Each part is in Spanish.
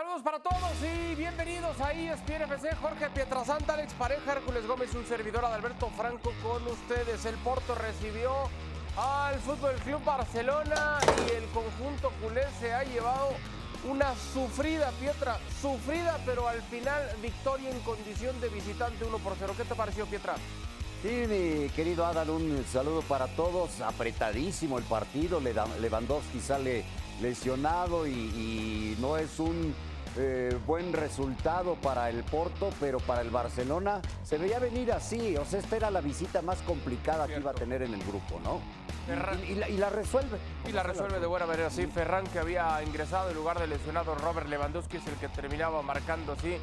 Saludos para todos y bienvenidos a ESPN FC. Jorge Pietrasanta, Alex Pareja, Hércules Gómez, un servidor Adalberto Franco con ustedes. El Porto recibió al Fútbol Club Barcelona y el conjunto culé se ha llevado una sufrida, Pietra, sufrida, pero al final victoria en condición de visitante 1 por 0. ¿Qué te pareció, Pietra? Sí, mi querido Adal, un saludo para todos. Apretadísimo el partido. Lewandowski sale lesionado y, no es un eh, buen resultado para el Porto, pero para el Barcelona se veía venir así. O sea, esta era la visita más complicada que iba a tener en el grupo, ¿no? Y, la, resuelve. Y la resuelve de buena manera, sí. Ferran, que había ingresado en lugar del lesionado Robert Lewandowski, es el que terminaba marcando, sí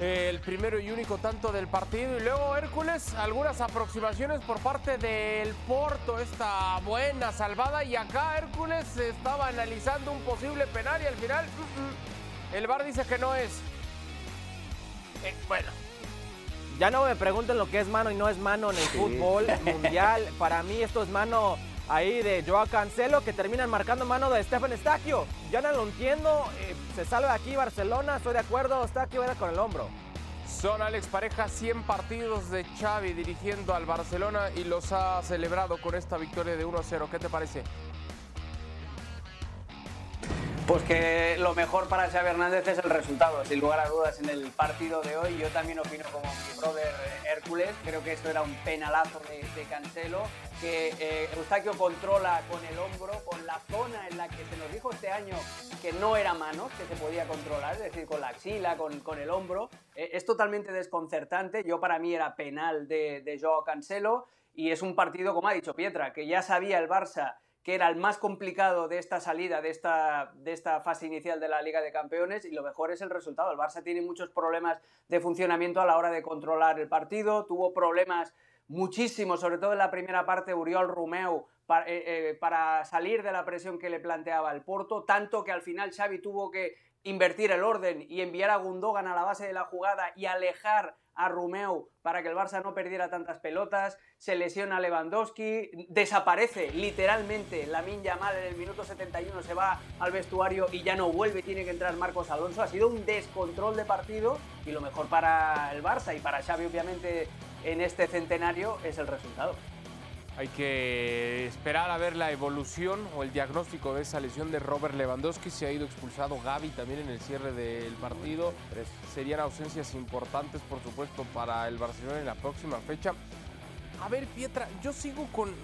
el primero y único tanto del partido. Y luego Hércules, algunas aproximaciones por parte del Porto, esta buena salvada. Y acá Hércules estaba analizando un posible penal y al final el VAR dice que no es. Eh, bueno. Ya no me pregunten lo que es mano y no es mano en el fútbol mundial. Para mí esto es mano ahí de Joao Cancelo que terminan marcando mano de Stefan Estaquio. Ya no lo entiendo, eh, se sale de aquí Barcelona, estoy de acuerdo, Estaquio era con el hombro. Son Alex Pareja 100 partidos de Xavi dirigiendo al Barcelona y los ha celebrado con esta victoria de 1-0. ¿Qué te parece? Pues que lo mejor para Xavi Hernández es el resultado, sin lugar a dudas, en el partido de hoy. Yo también opino como mi brother Hércules, creo que esto era un penalazo de, Cancelo, que eh, Eustaquio controla con el hombro, con la zona en la que se nos dijo este año que no era mano, que se podía controlar, es decir, con la axila, con, con el hombro. Eh, es totalmente desconcertante, yo para mí era penal de, de Joao Cancelo, y es un partido, como ha dicho Pietra, que ya sabía el Barça que era el más complicado de esta salida, de esta, de esta fase inicial de la Liga de Campeones, y lo mejor es el resultado. El Barça tiene muchos problemas de funcionamiento a la hora de controlar el partido, tuvo problemas muchísimos, sobre todo en la primera parte, Uriol Rumeu, para, eh, eh, para salir de la presión que le planteaba el Porto, tanto que al final Xavi tuvo que invertir el orden y enviar a Gundogan a la base de la jugada y alejar a Rumeu para que el Barça no perdiera tantas pelotas, se lesiona Lewandowski, desaparece literalmente la Yamal en el minuto 71, se va al vestuario y ya no vuelve, tiene que entrar Marcos Alonso. Ha sido un descontrol de partido y lo mejor para el Barça y para Xavi obviamente en este centenario es el resultado. Hay que esperar a ver la evolución o el diagnóstico de esa lesión de Robert Lewandowski. Se ha ido expulsado Gaby también en el cierre del partido. Serían ausencias importantes, por supuesto, para el Barcelona en la próxima fecha. A ver, Pietra, yo sigo con,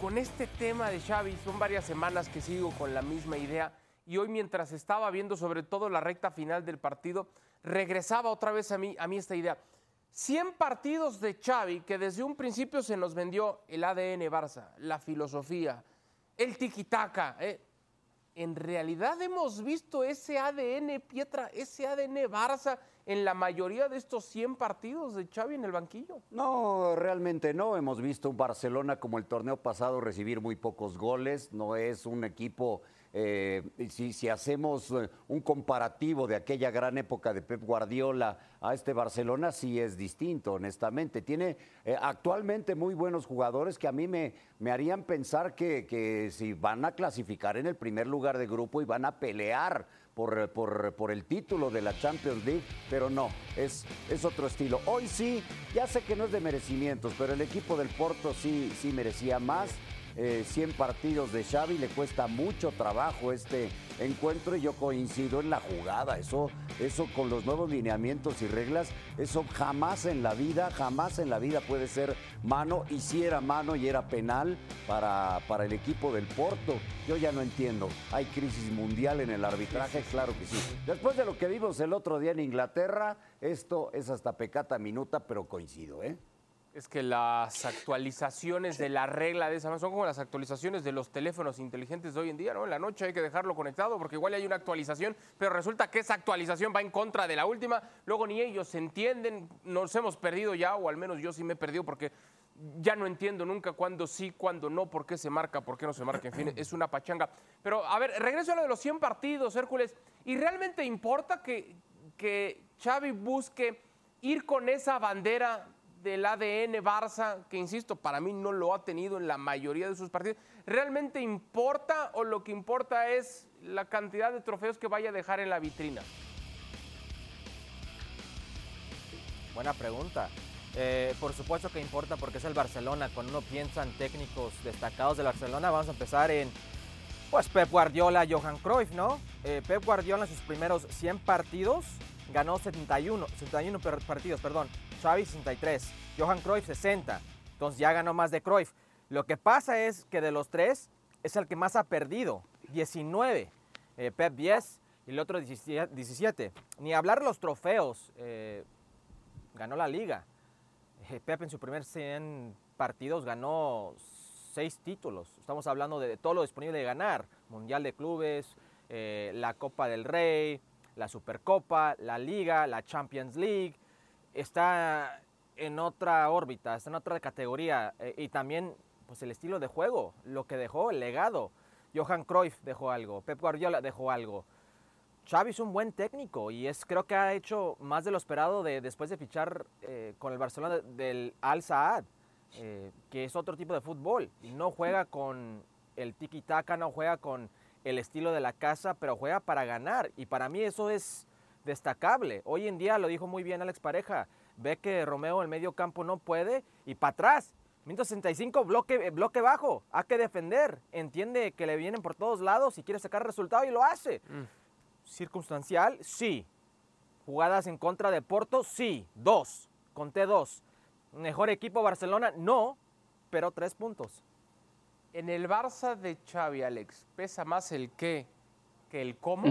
con este tema de Xavi. Son varias semanas que sigo con la misma idea. Y hoy, mientras estaba viendo sobre todo la recta final del partido, regresaba otra vez a mí, a mí esta idea. 100 partidos de Xavi que desde un principio se nos vendió el ADN Barça, la filosofía, el tiquitaca. ¿eh? En realidad hemos visto ese ADN Pietra, ese ADN Barça en la mayoría de estos 100 partidos de Xavi en el banquillo. No, realmente no. Hemos visto un Barcelona como el torneo pasado recibir muy pocos goles. No es un equipo eh, si, hacemos eh, un comparativo de aquella gran época de Pep Guardiola a este Barcelona, sí es distinto, honestamente. Tiene eh, actualmente muy buenos jugadores que a mí me, me harían pensar que, que, si van a clasificar en el primer lugar de grupo y van a pelear por, por, por, el título de la Champions League, pero no, es, es otro estilo. Hoy sí, ya sé que no es de merecimientos, pero el equipo del Porto sí, sí merecía más. 100 eh, partidos de Xavi, le cuesta mucho trabajo este encuentro y yo coincido en la jugada. Eso, eso con los nuevos lineamientos y reglas, eso jamás en la vida, jamás en la vida puede ser mano. Y si era mano y era penal para, para el equipo del Porto, yo ya no entiendo. Hay crisis mundial en el arbitraje, claro que sí. Después de lo que vimos el otro día en Inglaterra, esto es hasta pecata minuta, pero coincido, ¿eh? Es que las actualizaciones de la regla de esa son como las actualizaciones de los teléfonos inteligentes de hoy en día, ¿no? En la noche hay que dejarlo conectado porque igual hay una actualización, pero resulta que esa actualización va en contra de la última, luego ni ellos se entienden, nos hemos perdido ya, o al menos yo sí me he perdido porque ya no entiendo nunca cuándo sí, cuándo no, por qué se marca, por qué no se marca, en fin, es una pachanga. Pero a ver, regreso a lo de los 100 partidos, Hércules, ¿y realmente importa que, que Xavi busque ir con esa bandera del ADN Barça, que insisto, para mí no lo ha tenido en la mayoría de sus partidos, ¿realmente importa o lo que importa es la cantidad de trofeos que vaya a dejar en la vitrina? Buena pregunta. Eh, por supuesto que importa porque es el Barcelona. Cuando uno piensa en técnicos destacados del Barcelona, vamos a empezar en pues Pep Guardiola, Johan Cruyff, ¿no? Eh, Pep Guardiola en sus primeros 100 partidos ganó 71, 71 partidos, perdón. Xavi 63, Johan Cruyff 60. Entonces ya ganó más de Cruyff. Lo que pasa es que de los tres es el que más ha perdido, 19. Eh, Pep 10 y el otro 17. Ni hablar los trofeos. Eh, ganó la liga. Eh, Pep en su primer 100 partidos ganó 6 títulos. Estamos hablando de, todo lo disponible de ganar. Mundial de Clubes, la Copa del Rey, la Supercopa, la Liga, la Champions League. Está en otra órbita, está en otra categoría. Eh, y también pues, el estilo de juego, lo que dejó, el legado. Johan Cruyff dejó algo, Pep Guardiola dejó algo. Xavi es un buen técnico y es, creo que ha hecho más de lo esperado de, después de fichar eh, con el Barcelona del Al Saad, eh, que es otro tipo de fútbol. No juega con el tiki-taka, no juega con el estilo de la casa, pero juega para ganar. Y para mí eso es destacable. Hoy en día, lo dijo muy bien Alex Pareja, ve que Romeo en el medio campo no puede y para atrás. 165, bloque, bloque bajo, hay que defender. Entiende que le vienen por todos lados y quiere sacar resultado y lo hace. Mm. Circunstancial, sí. Jugadas en contra de Porto, sí. Dos. Conté dos. Mejor equipo Barcelona, no, pero tres puntos. En el Barça de Xavi, Alex, ¿pesa más el qué que el cómo?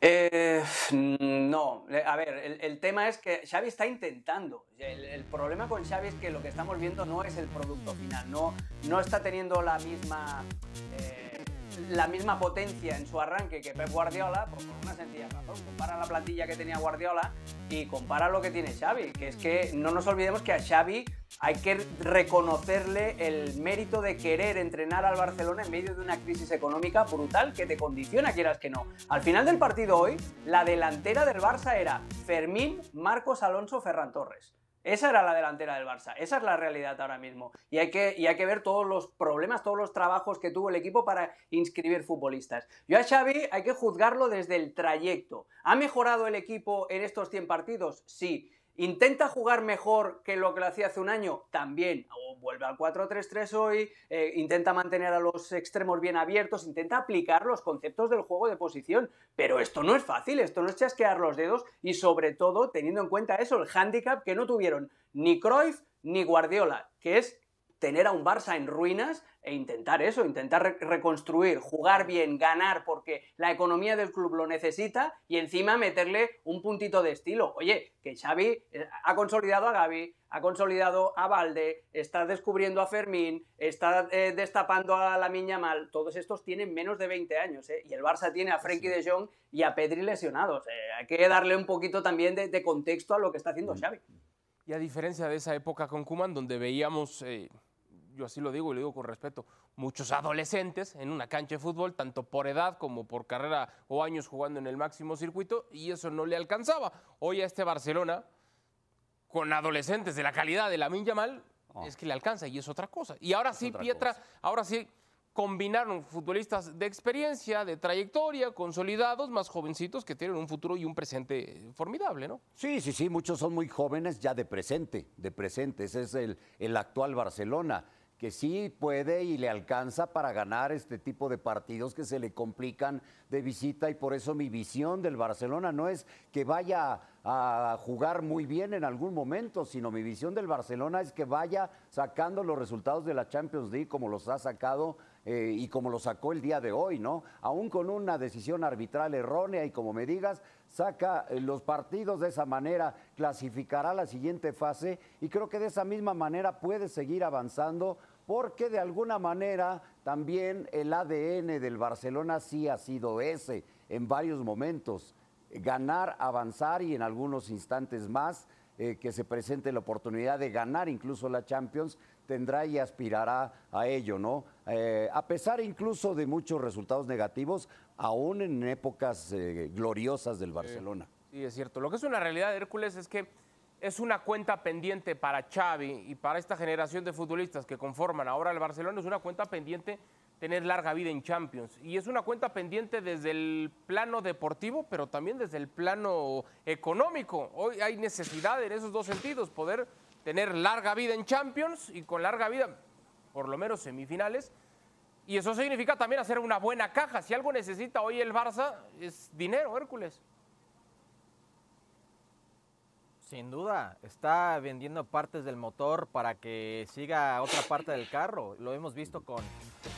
Eh, no, a ver, el, tema es que Xavi está intentando. El, problema con Xavi es que lo que estamos viendo no es el producto final, no, no está teniendo la misma... Eh, la misma potencia en su arranque que Pep Guardiola, por una sencilla razón. Compara la plantilla que tenía Guardiola y compara lo que tiene Xavi, que es que no nos olvidemos que a Xavi hay que reconocerle el mérito de querer entrenar al Barcelona en medio de una crisis económica brutal que te condiciona, quieras que no. Al final del partido hoy, la delantera del Barça era Fermín, Marcos Alonso, Ferran Torres. Esa era la delantera del Barça, esa es la realidad ahora mismo. Y hay, que, y hay que ver todos los problemas, todos los trabajos que tuvo el equipo para inscribir futbolistas. Yo a Xavi hay que juzgarlo desde el trayecto. ¿Ha mejorado el equipo en estos 100 partidos? Sí. ¿Intenta jugar mejor que lo que lo hacía hace un año? También. O vuelve al 4-3-3 hoy, eh, intenta mantener a los extremos bien abiertos, intenta aplicar los conceptos del juego de posición. Pero esto no es fácil, esto no es chasquear los dedos y sobre todo teniendo en cuenta eso, el hándicap que no tuvieron ni Cruyff ni Guardiola, que es tener a un Barça en ruinas e intentar eso, intentar reconstruir, jugar bien, ganar, porque la economía del club lo necesita y encima meterle un puntito de estilo. Oye, que Xavi eh, ha consolidado a Gaby, ha consolidado a Valde, está descubriendo a Fermín, está eh, destapando a la Miña Mal. Todos estos tienen menos de 20 años, ¿eh? Y el Barça tiene a Frenkie de Jong y a Pedri lesionados. hay que darle un poquito también de, contexto a lo que está haciendo mm. Xavi. Y a diferencia de esa época con Kuman, donde veíamos yo así lo digo y lo digo con respeto, muchos adolescentes en una cancha de fútbol, tanto por edad como por carrera o años jugando en el máximo circuito, y eso no le alcanzaba. Hoy a este Barcelona, con adolescentes de la calidad de la Yamal, oh. es que le alcanza y es otra cosa. Y ahora sí, Pietra, ahora sí combinaron futbolistas de experiencia, de trayectoria, consolidados, más jovencitos que tienen un futuro y un presente formidable, ¿no? Sí, sí, sí, muchos son muy jóvenes ya de presente, de presente. Ese es el, el actual Barcelona que sí puede y le alcanza para ganar este tipo de partidos que se le complican de visita y por eso mi visión del Barcelona no es que vaya a jugar muy bien en algún momento, sino mi visión del Barcelona es que vaya sacando los resultados de la Champions League como los ha sacado eh, y como lo sacó el día de hoy, ¿no? Aún con una decisión arbitral errónea y como me digas, saca eh, los partidos de esa manera, clasificará la siguiente fase y creo que de esa misma manera puede seguir avanzando porque de alguna manera también el ADN del Barcelona sí ha sido ese en varios momentos, ganar, avanzar y en algunos instantes más eh, que se presente la oportunidad de ganar incluso la Champions, tendrá y aspirará a ello, ¿no? Eh, a pesar incluso de muchos resultados negativos, aún en épocas eh, gloriosas del Barcelona. Sí, es cierto. Lo que es una realidad, Hércules, es que es una cuenta pendiente para Xavi y para esta generación de futbolistas que conforman ahora el Barcelona, es una cuenta pendiente tener larga vida en Champions. Y es una cuenta pendiente desde el plano deportivo, pero también desde el plano económico. Hoy hay necesidad en esos dos sentidos, poder tener larga vida en Champions y con larga vida, por lo menos semifinales. Y eso significa también hacer una buena caja. Si algo necesita hoy el Barça, es dinero, Hércules. Sin duda, está vendiendo partes del motor para que siga otra parte del carro. Lo hemos visto con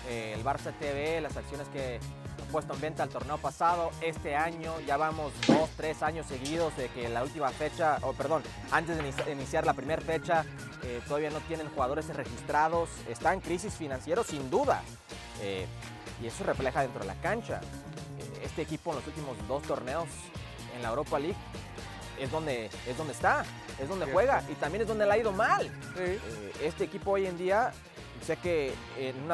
eh, el Barça TV, las acciones que ha puesto en venta el torneo pasado. Este año ya vamos dos, tres años seguidos de que la última fecha, o perdón, antes de iniciar la primera fecha, eh, todavía no tienen jugadores registrados. Está en crisis financiero, sin duda. Eh, y eso refleja dentro de la cancha. este equipo en los últimos dos torneos en la Europa League es donde, es donde está, es donde juega y también es donde le ha ido mal. Eh, este equipo hoy en día, sé que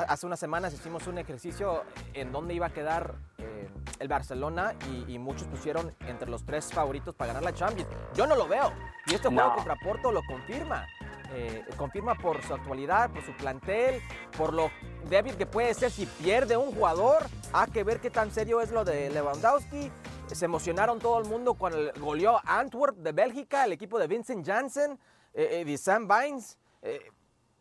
hace unas semanas hicimos un ejercicio en donde iba a quedar eh, el Barcelona y, muchos pusieron entre los tres favoritos para ganar la Champions. Yo no lo veo y este juego contra Porto lo confirma. Eh, confirma por su actualidad, por su plantel, por lo débil que puede ser si pierde un jugador. Hay que ver qué tan serio es lo de Lewandowski. Se emocionaron todo el mundo cuando goleó Antwerp de Bélgica, el equipo de Vincent Janssen, eh, eh, de Sam Vines. Eh,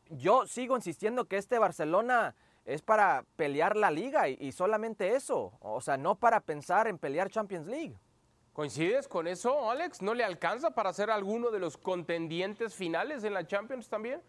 yo sigo insistiendo que este Barcelona es para pelear la liga y, solamente eso. O sea, no para pensar en pelear Champions League. ¿Coincides con eso, Alex? ¿No le alcanza para ser alguno de los contendientes finales en la Champions también?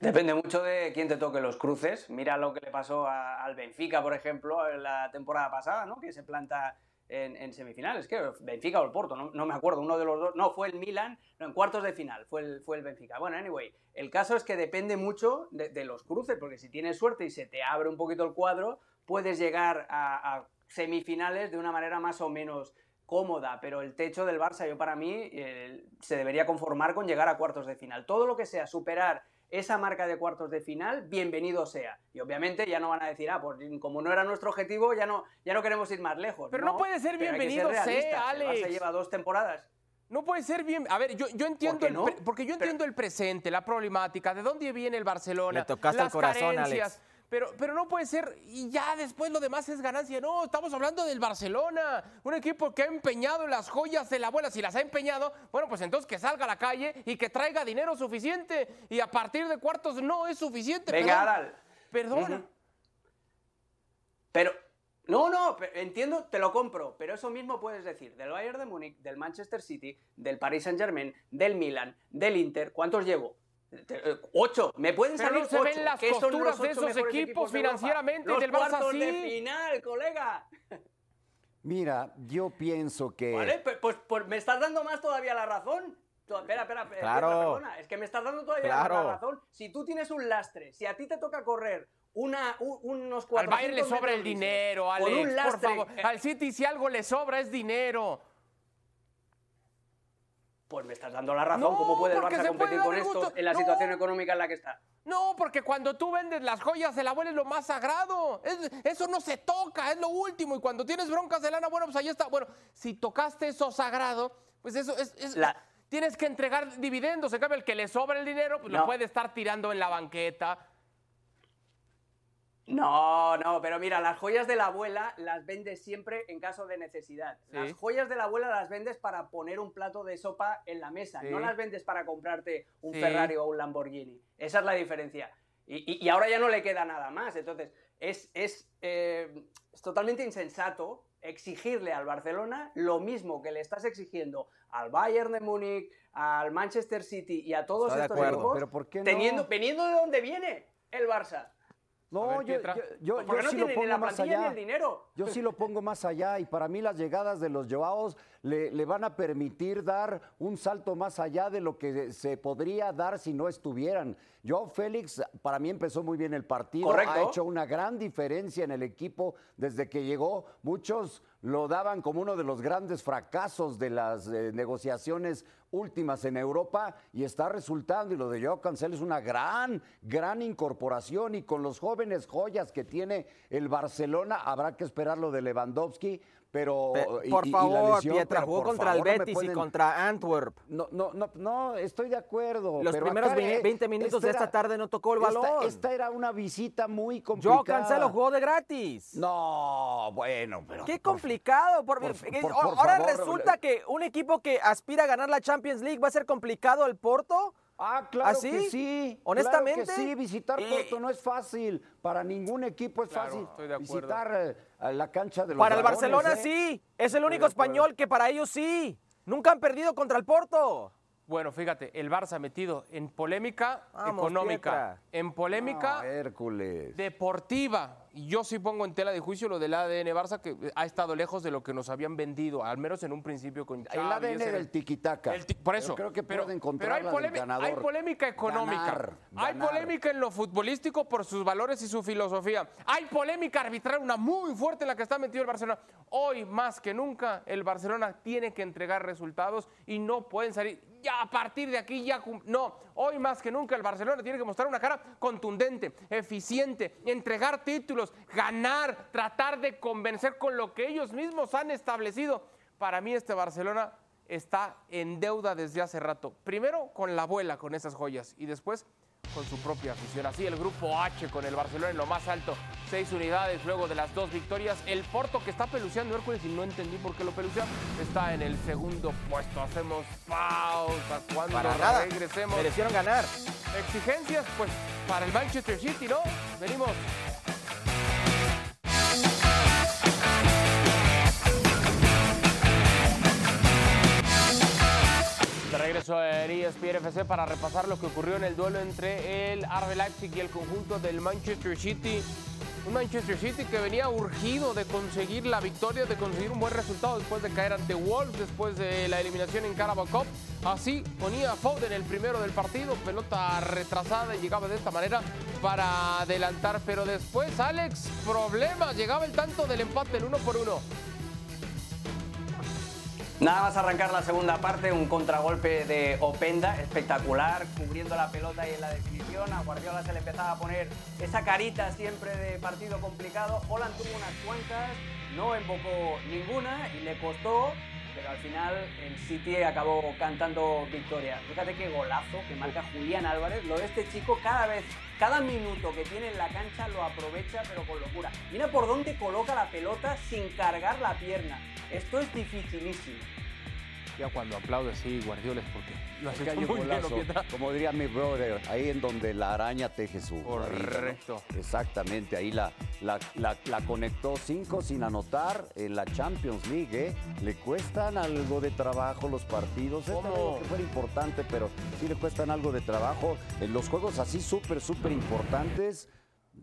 Depende mucho de quién te toque los cruces. Mira lo que le pasó al Benfica, por ejemplo, en la temporada pasada, ¿no? Que se planta en, semifinales. Benfica o el Porto, no, me acuerdo, uno de los dos. No, fue el Milan, no, en cuartos de final, fue el, fue el Benfica. Bueno, anyway, el caso es que depende mucho de, los cruces, porque si tienes suerte y se te abre un poquito el cuadro, puedes llegar a, semifinales de una manera más o menos cómoda, pero el techo del Barça, yo para mí, eh, se debería conformar con llegar a cuartos de final. Todo lo que sea superar esa marca de cuartos de final, bienvenido sea. Y obviamente ya no van a decir, ah, pues como no era nuestro objetivo, ya no, ya no queremos ir más lejos. Pero no, puede ser bienvenido sea, Alex. Se lleva dos temporadas. No puede ser bien. A ver, yo, yo entiendo el porque yo entiendo el presente, la problemática, de dónde viene el Barcelona, Le tocaste las el corazón, Alex. Pero, pero no puede ser, y ya después lo demás es ganancia. No, estamos hablando del Barcelona, un equipo que ha empeñado las joyas de la abuela. Si las ha empeñado, bueno, pues entonces que salga a la calle y que traiga dinero suficiente. Y a partir de cuartos no es suficiente. Venga, Adal. Perdona. Pero, no, no, entiendo, te lo compro, pero eso mismo puedes decir del Bayern de Múnich, del Manchester City, del Paris Saint Germain, del Milan, del Inter. ¿Cuántos llevo? Ocho, me pueden Pero salir no se ven las costuras de esos equipos, financieramente los del Barça de final, colega. Mira, yo pienso que. Vale, pues, pues, pues, me estás dando más todavía la razón. Espera, espera, espera, claro. perdona. Es que me estás dando todavía la razón. Si tú tienes un lastre, si a ti te toca correr una, unos Al Bayern le sobra el dinero, Alex, por favor. Al City si algo le sobra es dinero. Pues me estás dando la razón. ¿Cómo puede el Barça competir con esto en la situación económica en la que está? No, porque cuando tú vendes las joyas, el abuelo es lo más sagrado. eso no se toca, es lo último. Y cuando tienes broncas de lana, bueno, pues ahí está. Bueno, si tocaste eso sagrado, pues eso es. Tienes que entregar dividendos. En cambio, el que le sobra el dinero, pues lo puede estar tirando en la banqueta no, no, pero mira, las joyas de la abuela las vendes siempre en caso de necesidad. Las joyas de la abuela las vendes para poner un plato de sopa en la mesa, no las vendes para comprarte un Ferrari o un Lamborghini. Esa es la diferencia. Y, ahora ya no le queda nada más. Entonces, es, eh, es, totalmente insensato exigirle al Barcelona lo mismo que le estás exigiendo al Bayern de Múnich, al Manchester City y a todos estos equipos, pero ¿por qué teniendo, veniendo de donde viene el Barça. No, yo, yo, sí lo pongo más allá. Yo sí lo pongo más allá y para mí las llegadas de los Joaos le, le, van a permitir dar un salto más allá de lo que se podría dar si no estuvieran. Joao Félix para mí empezó muy bien el partido, ha hecho una gran diferencia en el equipo desde que llegó. Muchos lo daban como uno de los grandes fracasos de las eh, negociaciones últimas en Europa y está resultando. Y lo de Joao Cancelo es una gran, gran incorporación. Y con los jóvenes joyas que tiene el Barcelona, habrá que esperar lo de Lewandowski. Pero, Pe- por y- y la favor, lesión, Pietra, jugó contra el no Betis y contra Antwerp. No, no, no, no, estoy de acuerdo. Los pero primeros acá, ve- eh, 20 minutos de esta era- tarde no tocó el balón. Esta, era una visita muy complicada. Joao Cancelo jugó de gratis. No, bueno, pero. Qué por- complicado. por- por- eh, por- ahora favor, resulta que un equipo que aspira a ganar la Champions League va a ser complicado el Porto. Ah, claro ¿Así? que sí. Honestamente. Claro que sí, visitar Eh, Porto no es fácil. Para ningún equipo es Claro, fácil. estoy de acuerdo. Visitar eh, a la cancha de los Para el Barcelona ¿eh? sí. Es el único español que para ellos sí. Nunca han perdido contra el Porto. Bueno, fíjate, el Barça metido en polémica Vamos, económica, Pietra. en polémica Ah, Hércules. deportiva. Yo sí pongo en tela de juicio lo del ADN Barça, que ha estado lejos de lo que nos habían vendido, al menos en un principio con Xavi. el ADN del tiquitaca. el ti- por eso. Pero creo que pero, puede pero hay, polémi- ganador. hay polémica económica. Ganar, hay polémica en lo futbolístico por sus valores y su filosofía. Hay polémica arbitral, una muy fuerte en la que está metido el Barcelona. Hoy, más que nunca, el Barcelona tiene que entregar resultados y no pueden salir. Ya a partir de aquí, ya. No, hoy más que nunca el Barcelona tiene que mostrar una cara contundente, eficiente, entregar títulos, ganar, tratar de convencer con lo que ellos mismos han establecido. Para mí, este Barcelona está en deuda desde hace rato. Primero con la abuela, con esas joyas, y después con su propia afición. Así el grupo H con el Barcelona en lo más alto, seis unidades luego de las dos victorias. El Porto que está peluceando Hércules y no entendí por qué lo pelucea, está en el segundo puesto. Hacemos pausa cuando Para nada. regresemos. Merecieron ganar. Exigencias, pues para el Manchester City, ¿no? Venimos. De regreso en E ESPN FC para repasar lo que ocurrió en el duelo entre el RB Leipzig y el conjunto del Manchester City. Un Manchester City que venía urgido de conseguir la victoria, de conseguir un buen resultado después de caer ante Wolves, después de la eliminación en Carabao Cup. Así ponía Foden el primero del partido, pelota retrasada y llegaba de esta manera para adelantar. Pero después, Alex, problema, llegaba el tanto del empate, el uno por uno. Nada más arrancar la segunda parte, un contragolpe de Openda, espectacular, cubriendo la pelota y en la definición. A Guardiola se le empezaba a poner esa carita siempre de partido complicado. Holland tuvo unas cuantas, no embocó ninguna y le costó, pero al final el City acabó cantando victoria. Fíjate qué golazo que marca Julián Álvarez. Lo de este chico cada vez, cada minuto que tiene en la cancha lo aprovecha, pero con locura. Mira por dónde coloca la pelota sin cargar la pierna. Esto es dificilísimo. Ya cuando aplaude así, Guardiola es porque lo has hecho hay un muy bien, como diría mi brother, ahí en donde la araña teje su. Correcto. Ahí, ¿no? Exactamente, ahí la, la, la- la conectó cinco sin anotar en la Champions League. ¿eh? Le cuestan algo de trabajo los partidos. ¿Cómo? no digo que fuera importante, pero sí le cuestan algo de trabajo. En los juegos así súper, súper importantes,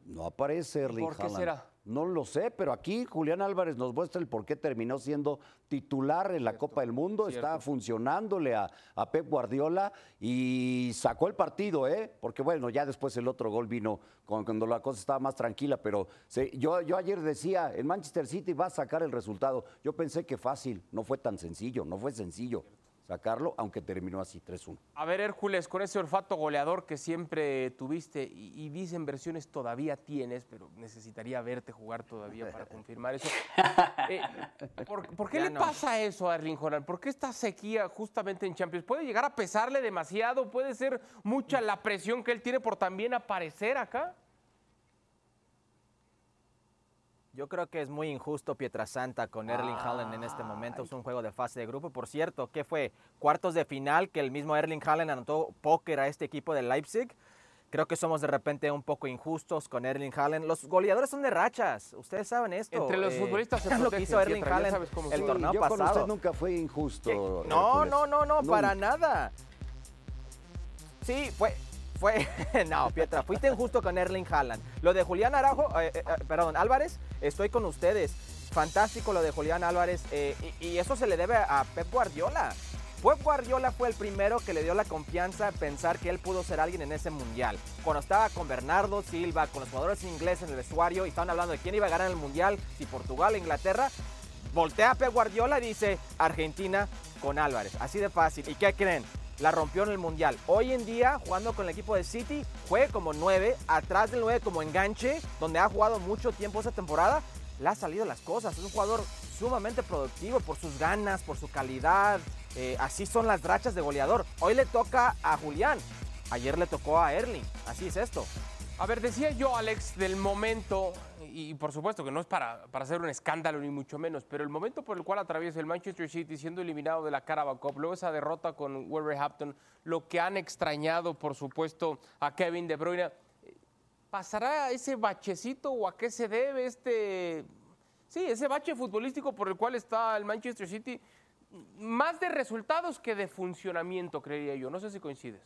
no aparece Erling ¿Por qué Haaland. será? No lo sé, pero aquí Julián Álvarez nos muestra el por qué terminó siendo titular en la Copa del Mundo. Está cierto. funcionándole a, a Pep Guardiola y sacó el partido, ¿eh? Porque bueno, ya después el otro gol vino cuando la cosa estaba más tranquila, pero se- yo, yo ayer decía, el Manchester City va a sacar el resultado. Yo pensé que fácil, no fue tan sencillo, no fue sencillo sacarlo, aunque terminó así 3-1. A ver, Hércules, con ese olfato goleador que siempre tuviste y, y dicen versiones todavía tienes, pero necesitaría verte jugar todavía para confirmar eso. Eh, ¿por, por qué Ya le no. pasa eso a Erling Haaland? ¿Por qué esta sequía justamente en Champions? ¿Puede llegar a pesarle demasiado? ¿Puede ser mucha la presión que él tiene por también aparecer acá? Yo creo que es muy injusto Pietrasanta con Erling Haaland en este momento. Es un juego de fase de grupo. Por cierto, ¿qué fue? Cuartos de final que el mismo Erling Haaland anotó póker a este equipo de Leipzig. Creo que somos de repente un poco injustos con Erling Haaland. Los goleadores son de rachas. Ustedes saben esto. Entre los Eh, futbolistas se es lo que hizo Erling Haaland el torneo yo con pasado. usted nunca fue injusto. No, no, no, no, para nada. Sí, fue, fue, no, Pietra, fuiste injusto con Erling Haaland. Lo de Julián Arajo, eh, eh, eh, perdón, Álvarez, estoy con ustedes. Fantástico lo de Julián Álvarez y, eso se le debe a Pep Guardiola. Pep Guardiola fue el primero que le dio la confianza pensar que él pudo ser alguien en ese mundial. Cuando estaba con Bernardo Silva, con los jugadores ingleses en el vestuario y estaban hablando de quién iba a ganar el mundial, si Portugal o Inglaterra, voltea a Pep Guardiola y dice, Argentina, con Álvarez. Así de fácil. ¿Y qué creen? La rompió en el Mundial. Hoy en día, jugando con el equipo de City, juegue como 9, atrás del 9 como enganche, donde ha jugado mucho tiempo esta temporada. Le ha salido las cosas. Es un jugador sumamente productivo por sus ganas, por su calidad. Eh, así son las drachas de goleador. Hoy le toca a Julián. Ayer le tocó a Erling. Así es esto. A ver, decía yo, Alex, del momento, y por supuesto que no es para, para hacer un escándalo ni mucho menos, pero el momento por el cual atraviesa el Manchester City siendo eliminado de la Carabao Cup, luego esa derrota con Wolverhampton, lo que han extrañado, por supuesto, a Kevin De Bruyne, ¿pasará ese bachecito o a qué se debe este, sí, ese bache futbolístico por el cual está el Manchester City? Más de resultados que de funcionamiento, creería yo. No sé si coincides.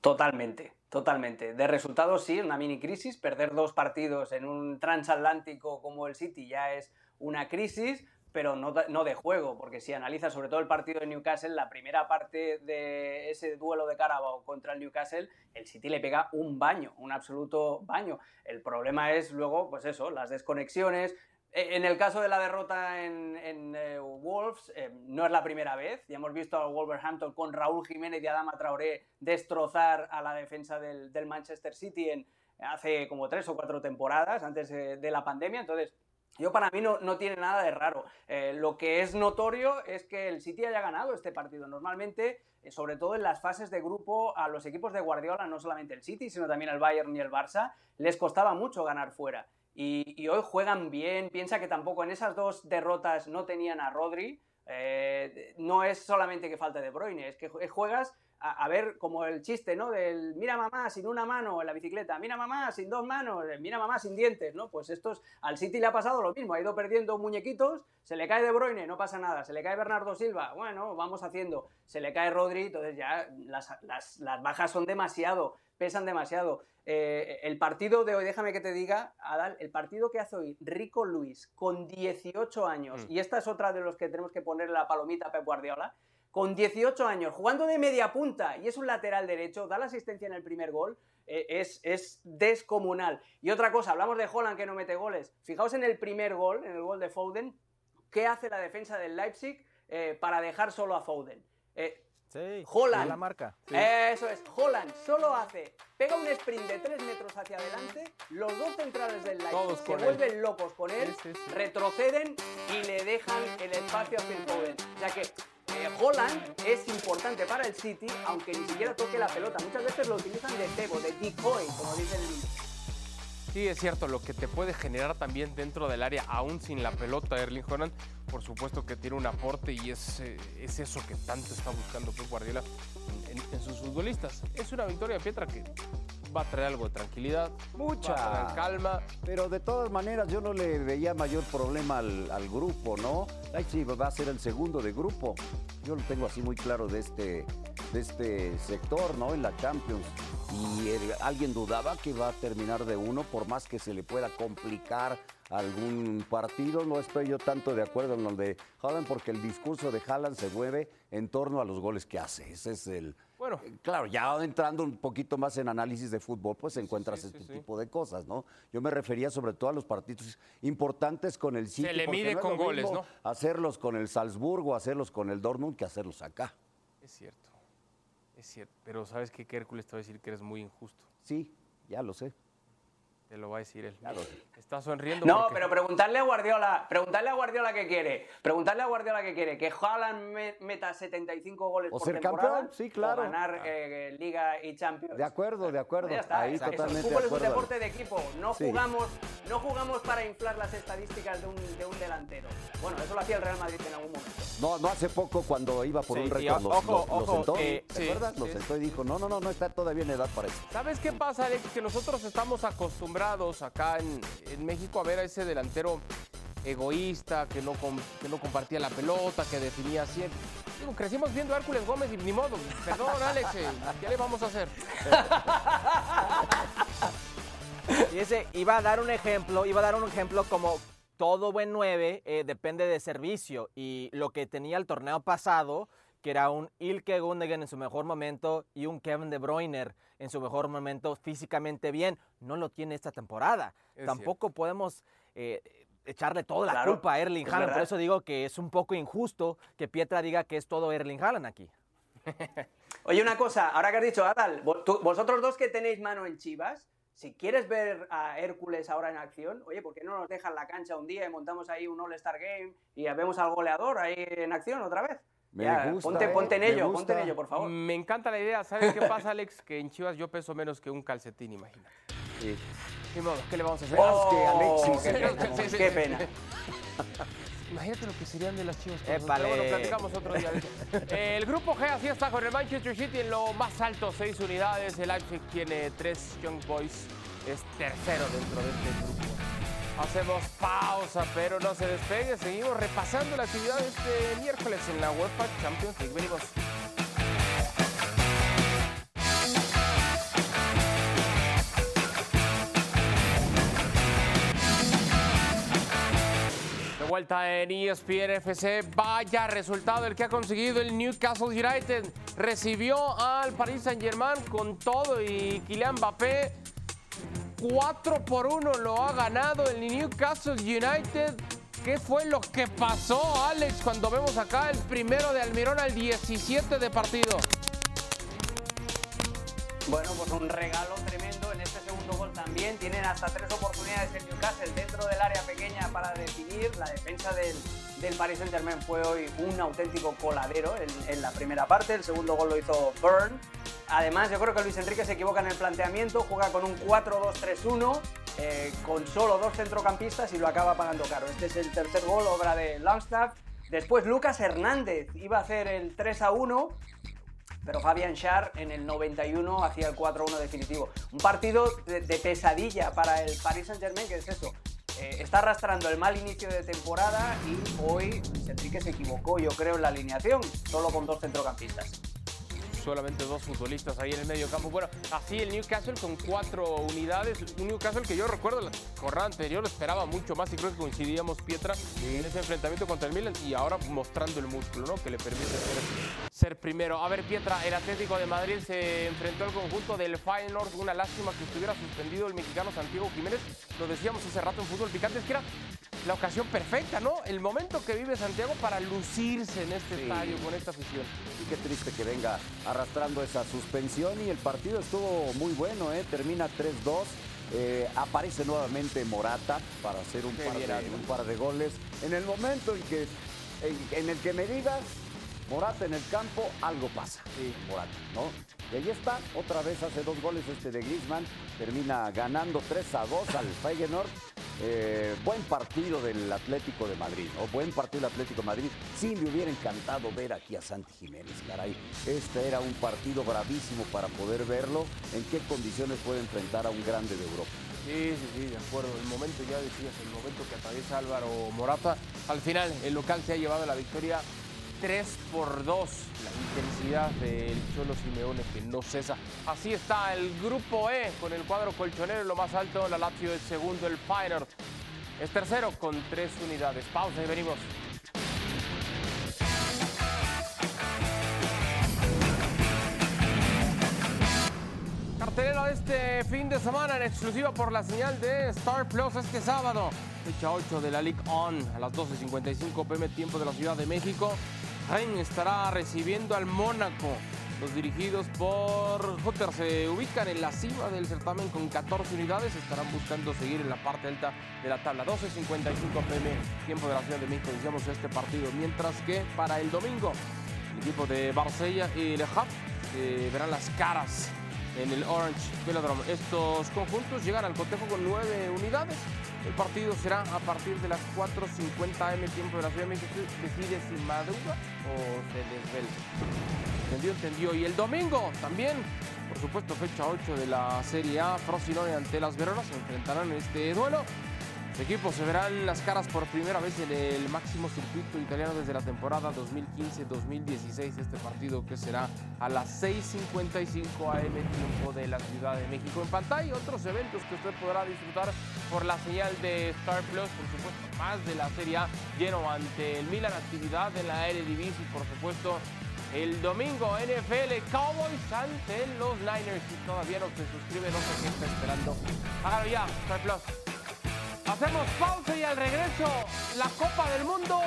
Totalmente, totalmente. De resultados sí, una mini crisis. Perder dos partidos en un transatlántico como el City ya es una crisis, pero no, no, de juego, porque si analizas sobre todo el partido de Newcastle, la primera parte de ese duelo de Carabao contra el Newcastle, el City le pega un baño, un absoluto baño. El problema es luego, pues eso, las desconexiones, en el caso de la derrota en, eh, Wolves, eh, no es la primera vez. Ya hemos visto a Wolverhampton con Raúl Jiménez y Adama Traoré destrozar a la defensa del, Manchester City en, hace como tres o cuatro temporadas antes de, la pandemia. Entonces, yo para mí no, no tiene nada de raro. lo que es notorio es que el City haya ganado este partido. Normalmente, sobre todo en las fases de grupo, a los equipos de Guardiola, no solamente el City, sino también el Bayern y el Barça, les costaba mucho ganar fuera. Y, hoy juegan bien. Piensa que tampoco en esas dos derrotas no tenían a Rodri. Eh, no es solamente que falta de Bruyne, es que juegas a, ver como el chiste, ¿no? Del mira mamá sin una mano en la bicicleta, mira mamá sin dos manos, mira mamá sin dientes, ¿no? Pues estos al City le ha pasado lo mismo, ha ido perdiendo muñequitos, se le cae De Bruyne, no pasa nada, se le cae Bernardo Silva, bueno, vamos haciendo, se le cae Rodri, entonces ya las, las, las bajas son demasiado, pesan demasiado. Eh, el partido de hoy, déjame que te diga, Adal, el partido que hace hoy Rico Luis con 18 años, mm. y esta es otra de los que tenemos que poner la palomita a Pep Guardiola, con 18 años, jugando de media punta y es un lateral derecho, da la asistencia en el primer gol, eh, es, es, descomunal. Y otra cosa, hablamos de Holland que no mete goles. Fijaos en el primer gol, en el gol de Foden, ¿qué hace la defensa del Leipzig eh, para dejar solo a Foden? Sí, Holland. la marca. Eso es. Holland solo hace, pega un sprint de 3 metros hacia adelante, los dos centrales del Leipzig se vuelven locos con él, retroceden y le dejan el espacio a Phil Foden. Ya que eh, Holland es importante para el City, aunque ni siquiera toque la pelota. Muchas veces lo utilizan de cebo, de decoy, como dicen Sí, es cierto, lo que te puede generar también dentro del área, aún sin la pelota, Erling Holland, por supuesto que tiene un aporte y es, eh, es eso que tanto está buscando Pep Guardiola en, sus futbolistas. Es una victoria, Pietra, que va a traer algo de tranquilidad, mucha va calma. Pero de todas maneras yo no le veía mayor problema al, al grupo, ¿no? Leipzig va a ser el segundo de grupo. Yo lo tengo así muy claro de este, de este sector, ¿no? En la Champions. Y alguien dudaba que va a terminar de uno, por más que se le pueda complicar algún partido. No estoy yo tanto de acuerdo en lo de Haaland, porque el discurso de Haaland se mueve en torno a los goles que hace. Ese es el. Bueno, eh, claro, ya entrando un poquito más en análisis de fútbol, pues encuentras este tipo de cosas, ¿no? Yo me refería sobre todo a los partidos importantes con el City. Se le mide con goles, ¿no? Hacerlos con el Salzburgo, hacerlos con el Dortmund, que hacerlos acá. Es cierto. Es cierto, pero sabes que Hércules te va a decir que eres muy injusto. Sí, ya lo sé. Te lo va a decir él. Está sonriendo. No, pero preguntarle a Guardiola, preguntarle a Guardiola qué quiere. Preguntarle a Guardiola qué quiere. Que Haaland meta 75 goles o por ser temporada, campeón, sí, claro. O ganar eh, Liga y Champions. De acuerdo, de acuerdo. Ya está. Ahí el fútbol es un deporte de equipo. No jugamos, no jugamos para inflar las estadísticas de un, de un, delantero. Bueno, eso lo hacía el Real Madrid en algún momento. No, no hace poco cuando iba por un récord los, ojo, ojo, sentó, ¿te acuerdas? Los sentó y dijo, no, no, no, no está todavía en edad para eso. ¿Sabes qué pasa, Alex? Que nosotros estamos acostumbrados acá en, México a ver a ese delantero egoísta, que no, que no compartía la pelota, que definía siempre. Digo, crecimos viendo a Hércules Gómez y ni modo. Perdón, Alex, eh, ¿qué le vamos a hacer? Y ese iba a dar un ejemplo, iba a dar un ejemplo como todo buen 9 eh, depende de servicio y lo que tenía el torneo pasado que era un Ilke Gundogan en su mejor momento y un Kevin De Bruyne en su mejor momento físicamente bien. No lo tiene esta temporada. Tampoco podemos eh, echarle toda la Claro, culpa a Erling es Haaland. Por eso digo que es un poco injusto que Pietra diga que es todo Erling Haaland aquí. Oye, una cosa, ahora que has dicho, Adal, vosotros dos que tenéis mano en Chivas, si quieres ver a Hércules ahora en acción, oye, ¿por qué no nos dejan la cancha un día y montamos ahí un All-Star Game y vemos al goleador ahí en acción otra vez? Me Ya, gusta, ponte, eh, ponte en me ello, gusta. ponte en ello, por favor. Me encanta la idea. ¿Sabes qué pasa, Alex? Que en Chivas yo peso menos que un calcetín, imagínate. Sí. Ni modo, ¿qué le vamos a hacer? Oh, que Alexis- qué pena, sí, sí. qué pena. Imagínate lo que serían de las chivas. Épale. Bueno, platicamos otro día. el grupo G así está con el Manchester City en lo más alto, seis unidades. El Leipzig tiene tres Young Boys. Es tercero dentro de este grupo. Hacemos pausa, pero no se despegue. Seguimos repasando la actividad este miércoles en la UEFA Champions League. Venimos. De vuelta en ESPN FC, vaya resultado el que ha conseguido el Newcastle United. Recibió al Paris Saint Germain con todo y Kylian Mbappé 4 por 1 lo ha ganado el Newcastle United. ¿Qué fue lo que pasó, Alex, cuando vemos acá el primero de Almirón al 17 de partido? Bueno, pues un regalo tremendo en este segundo gol también. Tienen hasta tres oportunidades en Newcastle dentro del área pequeña para definir. La defensa del, del Paris Saint Germain fue hoy un auténtico coladero en, en la primera parte. El segundo gol lo hizo Byrne. Además, yo creo que Luis Enrique se equivoca en el planteamiento. Juega con un 4-2-3-1 eh, con solo dos centrocampistas y lo acaba pagando caro. Este es el tercer gol, obra de Longstaff. Después Lucas Hernández iba a hacer el 3-1 pero Fabian Schär en el 91 hacía el 4-1 definitivo. Un partido de, pesadilla para el Paris Saint-Germain, que es eso. eh, está arrastrando el mal inicio de temporada y hoy Luis Enrique se equivocó, yo creo, en la alineación, solo con dos centrocampistas. Solamente dos futbolistas ahí en el medio campo. Bueno, así el Newcastle con cuatro unidades. Un Newcastle que yo recuerdo la jornada anterior esperaba mucho más y creo que coincidíamos, Pietra, en ese enfrentamiento contra el Milan y ahora mostrando el músculo, ¿no? Que le permite ser, ser primero. A ver, Pietra, el Atlético de Madrid se enfrentó al conjunto del Feyenoord. Una lástima que estuviera suspendido el mexicano Santiago Jiménez. Lo decíamos hace rato en Fútbol Picante, es que era la ocasión perfecta, ¿no? El momento que vive Santiago para lucirse en este estadio con esta afición. Y qué triste que venga arrastrando esa suspensión y el partido estuvo muy bueno, ¿eh? termina 3-2. eh, aparece nuevamente Morata para hacer un par, de, anda. un par de goles. En el momento en que en, en el que me digas Morata en el campo, algo pasa. Sí. Morata, ¿no? Y ahí está, otra vez hace dos goles este de Griezmann, termina ganando 3 a 2 al Feyenoord. Eh, buen partido del Atlético de Madrid, ¿no? Buen partido del Atlético de Madrid. Sí, me hubiera encantado ver aquí a Santi Jiménez, caray. Este era un partido bravísimo para poder verlo. En qué condiciones puede enfrentar a un grande de Europa. Sí, sí, sí, de acuerdo. El momento, ya decías, el momento que atraviesa Álvaro Morata. Al final, el local se ha llevado la victoria 3 por 2. La intensidad del Cholo Simeone que no cesa. Así está el grupo E con el cuadro colchonero en lo más alto. La Lazio es segundo, el Feyenoord es tercero con tres unidades. Pausa y venimos. Cartelera de este fin de semana en exclusiva por la señal de Star Plus este sábado, fecha 8 de la League On, a las 12.55 pm tiempo de la Ciudad de México. Rennes estará recibiendo al Mónaco. Los dirigidos por Hutter se ubican en la cima del certamen con 14 unidades. Estarán buscando seguir en la parte alta de la tabla. 12.55 pm tiempo de la Ciudad de México. Iniciamos este partido. Mientras que para el domingo, el equipo de Marsella y Le Havre verán las caras en el Orange Velodrome. Estos conjuntos llegan al cotejo con nueve unidades. El partido será a partir de las 4.50 am tiempo de la Ciudad de México. Decide si madruga o se desvela. Entendió, entendió. Y el domingo también, por supuesto, fecha 8 de la Serie A. Frosinone ante las Veronas se enfrentarán en este duelo. Equipos se verán las caras por primera vez en el máximo circuito italiano desde la temporada 2015-2016. Este partido que será a las 6.55 am tiempo de la Ciudad de México. En pantalla otros eventos que usted podrá disfrutar por la señal de Star Plus. Por supuesto, más de la Serie A lleno ante el Milan. Actividad en la Eredivisie por supuesto el domingo NFL Cowboys ante los Niners. Si todavía no se suscribe, no sé qué está esperando. Hágalo ya, Star Plus. Hacemos pausa y al regreso la Copa del Mundo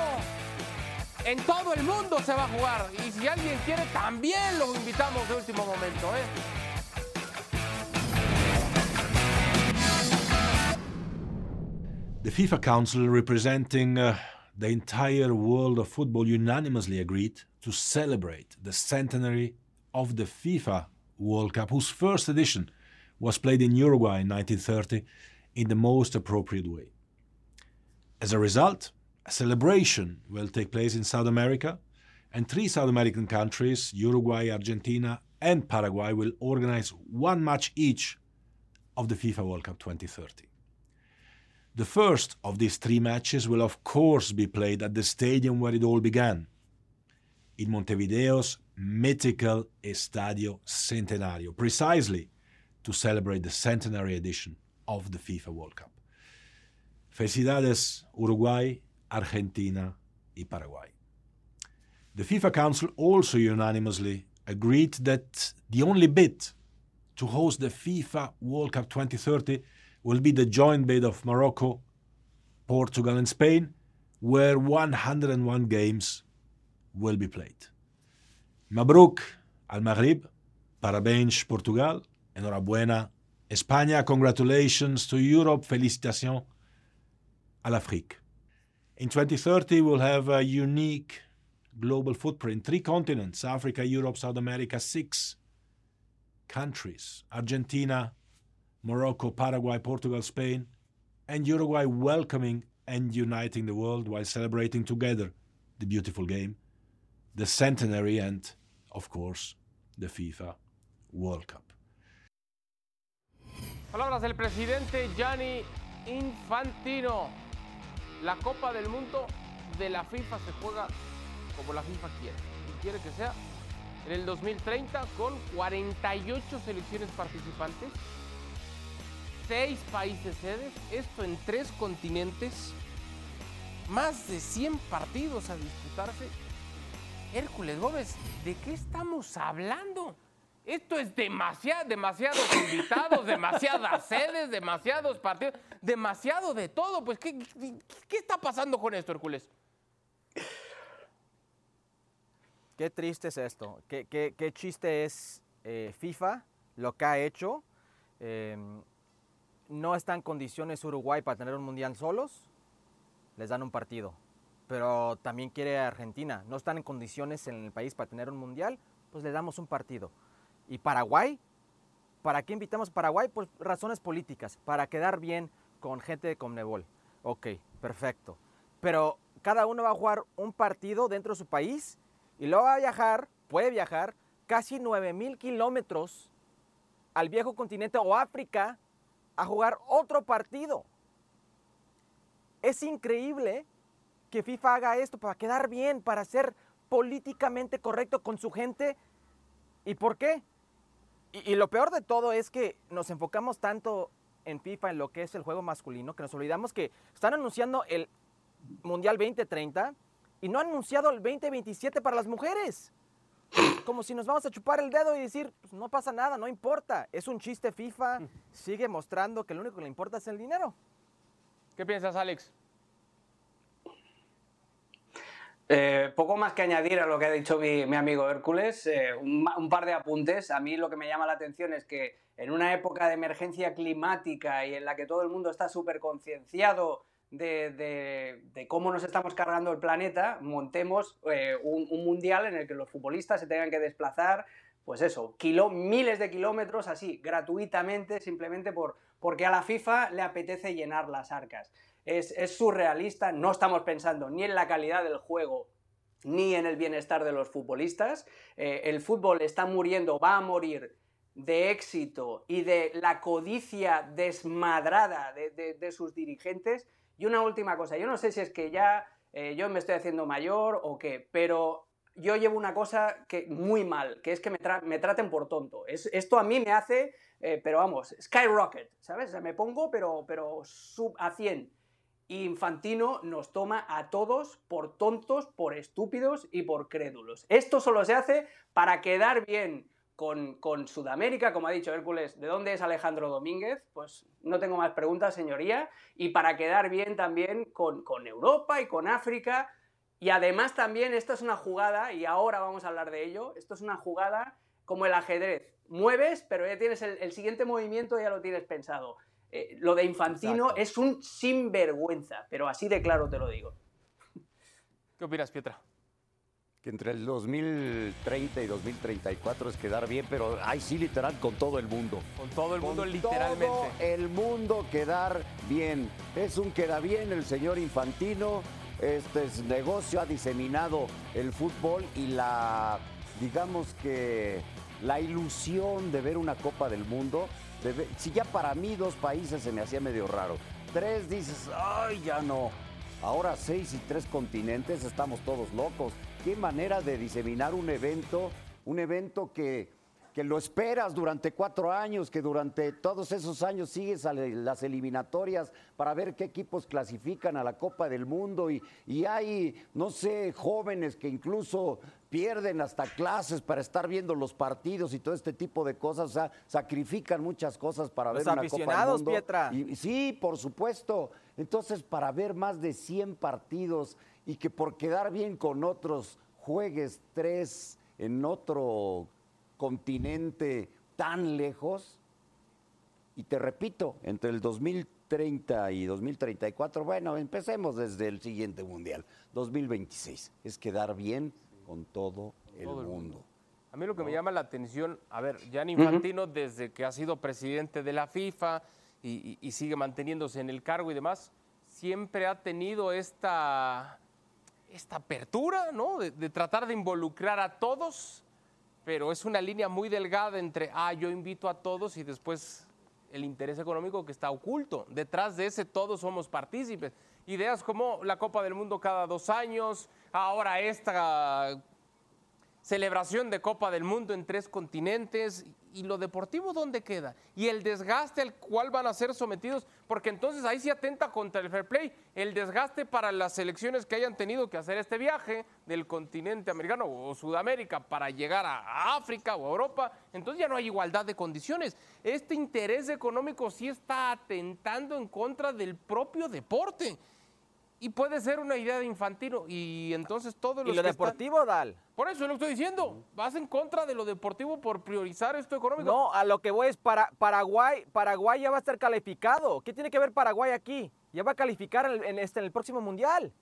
en todo el mundo se va a jugar. Y si alguien quiere, también lo invitamos de último momento. ¿eh? The FIFA Council, representing uh, the entire world of football, unanimously agreed to celebrate the centenary of the FIFA World Cup, whose first edition was played in Uruguay in 1930 in the most appropriate way. As a result, a celebration will take place in South America, and three South American countries, Uruguay, Argentina, and Paraguay, will organize one match each of the FIFA World Cup 2030. The first of these three matches will, of course, be played at the stadium where it all began, in Montevideo's mythical Estadio Centenario, precisely to celebrate the centenary edition of the FIFA World Cup. Felicidades, Uruguay, Argentina y Paraguay. The FIFA Council also unanimously agreed that the only bid to host the FIFA World Cup 2030 will be the joint bid of Morocco, Portugal, and Spain, where 101 games will be played. Mabruk al Maghrib, parabéns Portugal, enhorabuena España, congratulations to Europe, félicitations à l'Afrique. In 2030, we'll have a unique global footprint three continents Africa, Europe, South America, six countries Argentina, Morocco, Paraguay, Portugal, Spain, and Uruguay welcoming and uniting the world while celebrating together the beautiful game, the centenary, and, of course, the FIFA World Cup. Palabras del presidente Gianni Infantino. La Copa del Mundo de la FIFA se juega como la FIFA quiere. Y quiere que sea en el 2030 con 48 selecciones participantes, 6 países sedes, esto en 3 continentes, más de 100 partidos a disputarse. Hércules Gómez, ¿de qué estamos hablando? Esto es demasiado, demasiados invitados, demasiadas sedes, demasiados partidos, demasiado de todo. Pues, ¿qué, qué está pasando con esto, Hércules? Qué triste es esto. Qué, qué, qué chiste es eh, FIFA, lo que ha hecho. Eh, no está en condiciones Uruguay para tener un mundial solos. Les dan un partido. Pero también quiere Argentina. No están en condiciones en el país para tener un mundial. Pues le damos un partido. ¿Y Paraguay? ¿Para qué invitamos a Paraguay? Pues razones políticas, para quedar bien con gente de Conmebol. Ok, perfecto. Pero cada uno va a jugar un partido dentro de su país y luego va a viajar, puede viajar casi 9 mil kilómetros al viejo continente o África a jugar otro partido. Es increíble que FIFA haga esto para quedar bien, para ser políticamente correcto con su gente. ¿Y por qué? Y, y, lo peor de todo es que nos enfocamos tanto en FIFA, en lo que es el juego masculino, que nos olvidamos que están anunciando el Mundial 2030 y no han anunciado el 2027 para las mujeres. Como si nos vamos a chupar el dedo y decir, pues no pasa nada, no importa. Es un chiste FIFA, sigue mostrando que lo único que le importa es el dinero. ¿Qué piensas, Alex? Eh, poco más que añadir a lo que ha dicho mi, mi amigo Hércules, eh, un, par de apuntes. A mí lo que me llama la atención es que en una época de emergencia climática y en la que todo el mundo está súper concienciado de, cómo nos estamos cargando el planeta, montemos eh, un, un, mundial en el que los futbolistas se tengan que desplazar, pues eso, miles de kilómetros así, gratuitamente, simplemente por, porque a la FIFA le apetece llenar las arcas es, surrealista, no estamos pensando ni en la calidad del juego ni en el bienestar de los futbolistas. Eh, el fútbol está muriendo, va a morir de éxito y de la codicia desmadrada de, de, sus dirigentes. Y una última cosa, yo no sé si es que ya eh, yo me estoy haciendo mayor o qué, pero yo llevo una cosa que muy mal, que es que me, tra me traten por tonto. Es, esto a mí me hace, eh, pero vamos, skyrocket, ¿sabes? O sea, me pongo, pero, pero sub a 100. Infantino nos toma a todos por tontos, por estúpidos y por crédulos. Esto solo se hace para quedar bien con, con, Sudamérica, como ha dicho Hércules, ¿de dónde es Alejandro Domínguez? Pues no tengo más preguntas, señoría. Y para quedar bien también con, con Europa y con África. Y además también esto es una jugada, y ahora vamos a hablar de ello, esto es una jugada como el ajedrez. Mueves, pero ya tienes el siguiente movimiento, ya lo tienes pensado. Eh, lo de Infantino Exacto. es un sinvergüenza, pero así de claro te lo digo. ¿Qué opinas, Pietra? que entre el 2030 y 2034 es quedar bien, pero ay sí, literal, con todo el mundo. Con todo el mundo, con literalmente. Todo el mundo quedar bien. Es un queda bien el señor Infantino. Este es negocio ha diseminado el fútbol y la, digamos que la ilusión de ver una Copa del Mundo. Si ya para mí dos países se me hacía medio raro. Tres dices, ay, ya no. Ahora seis y tres continentes, estamos todos locos qué manera de diseminar un evento, un evento que, que, lo esperas durante cuatro años, que durante todos esos años sigues a las eliminatorias para ver qué equipos clasifican a la Copa del Mundo y, y hay, no sé, jóvenes que incluso pierden hasta clases para estar viendo los partidos y todo este tipo de cosas, o sea, sacrifican muchas cosas para los ver una Copa del Mundo. Pietra. Y, sí, por supuesto. Entonces, para ver más de 100 partidos y que por quedar bien con otros juegues tres en otro continente tan lejos. Y te repito, entre el 2030 y 2034, bueno, empecemos desde el siguiente Mundial, 2026. Es quedar bien con todo el, Todo el mundo. mundo. A mí lo que me llama la atención, a ver, Gianni Infantino, desde que ha sido presidente de la FIFA y, y- y sigue manteniéndose en el cargo y demás, siempre ha tenido esta, esta apertura, ¿no? De, de tratar de involucrar a todos, pero es una línea muy delgada entre, ah, yo invito a todos y después el interés económico que está oculto. Detrás de ese todos somos partícipes. Ideas como la Copa del Mundo cada dos años, ahora esta celebración de Copa del Mundo en tres continentes y lo deportivo dónde queda y el desgaste al cual van a ser sometidos porque entonces ahí sí atenta contra el fair play el desgaste para las selecciones que hayan tenido que hacer este viaje del continente americano o Sudamérica para llegar a, a África o a Europa entonces ya no hay igualdad de condiciones. Este interés económico sí está atentando en contra del propio deporte y puede ser una idea de infantino y entonces todos ¿Y los lo que están- deportivo, Dal? por eso lo estoy diciendo. Vas en contra de lo deportivo por priorizar esto económico. No, a lo que voy es para Paraguay. Paraguay ya va a estar calificado. ¿Qué tiene que ver Paraguay aquí? Ya va a calificar en este, en el próximo mundial.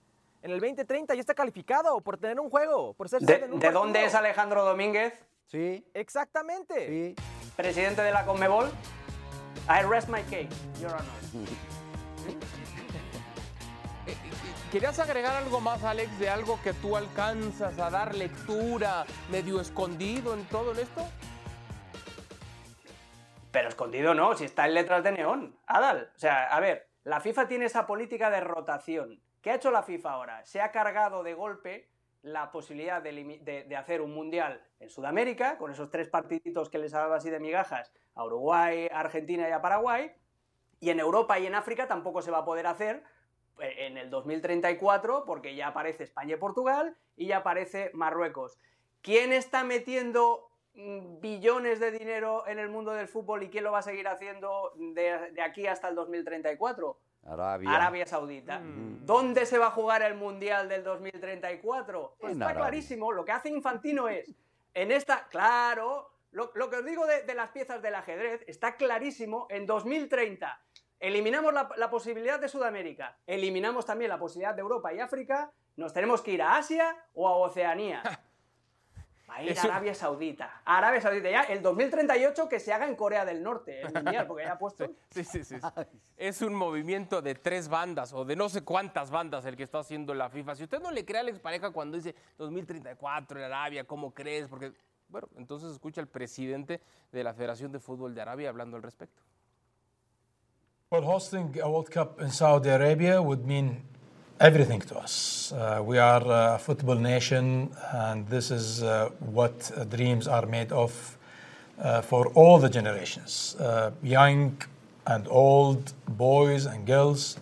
En el 2030 ya está calificado por tener un juego, por ser ¿De, en un de dónde es Alejandro Domínguez? Sí, Exactamente. sí. Presidente de la Conmebol. I rest my case, Your Honor. ¿Querías agregar algo más, Alex, de algo que tú alcanzas a dar lectura medio escondido en todo esto? Pero escondido no, si está en letras de neón. Adal, o sea, a ver, la FIFA tiene esa política de rotación. ¿Qué ha hecho la FIFA ahora? Se ha cargado de golpe la posibilidad de, de- hacer un mundial en Sudamérica, con esos tres partiditos que les ha dado así de migajas a Uruguay, Argentina y a Paraguay, y en Europa y en África tampoco se va a poder hacer en el 2034 porque ya aparece España y Portugal y ya aparece Marruecos. ¿Quién está metiendo mm, billones de dinero en el mundo del fútbol y quién lo va a seguir haciendo de, de aquí hasta el 2034? Arabia. Arabia Saudita. Mm. ¿Dónde se va a jugar el Mundial del 2034? Pues está Arabia. clarísimo. Lo que hace Infantino es, en esta, claro, lo, lo que os digo de, de las piezas del ajedrez, está clarísimo, en 2030 eliminamos la, la posibilidad de Sudamérica, eliminamos también la posibilidad de Europa y África, nos tenemos que ir a Asia o a Oceanía. A ir a Arabia Saudita. A Arabia Saudita. Ya el 2038 que se haga en Corea del Norte, el mundial, porque ya ha puesto. Sí, sí, sí. sí. Es un movimiento de tres bandas o de no sé cuántas bandas el que está haciendo la FIFA. Si usted no le cree a Alex Pareja cuando dice 2034 en Arabia, ¿cómo crees? Porque, bueno, entonces escucha al presidente de la Federación de Fútbol de Arabia hablando al respecto. Well, hosting a World Cup in Saudi Arabia would mean everything to us. Uh, we are a football nation, and this is uh, what uh, dreams are made of uh, for all the generations uh, young and old, boys and girls.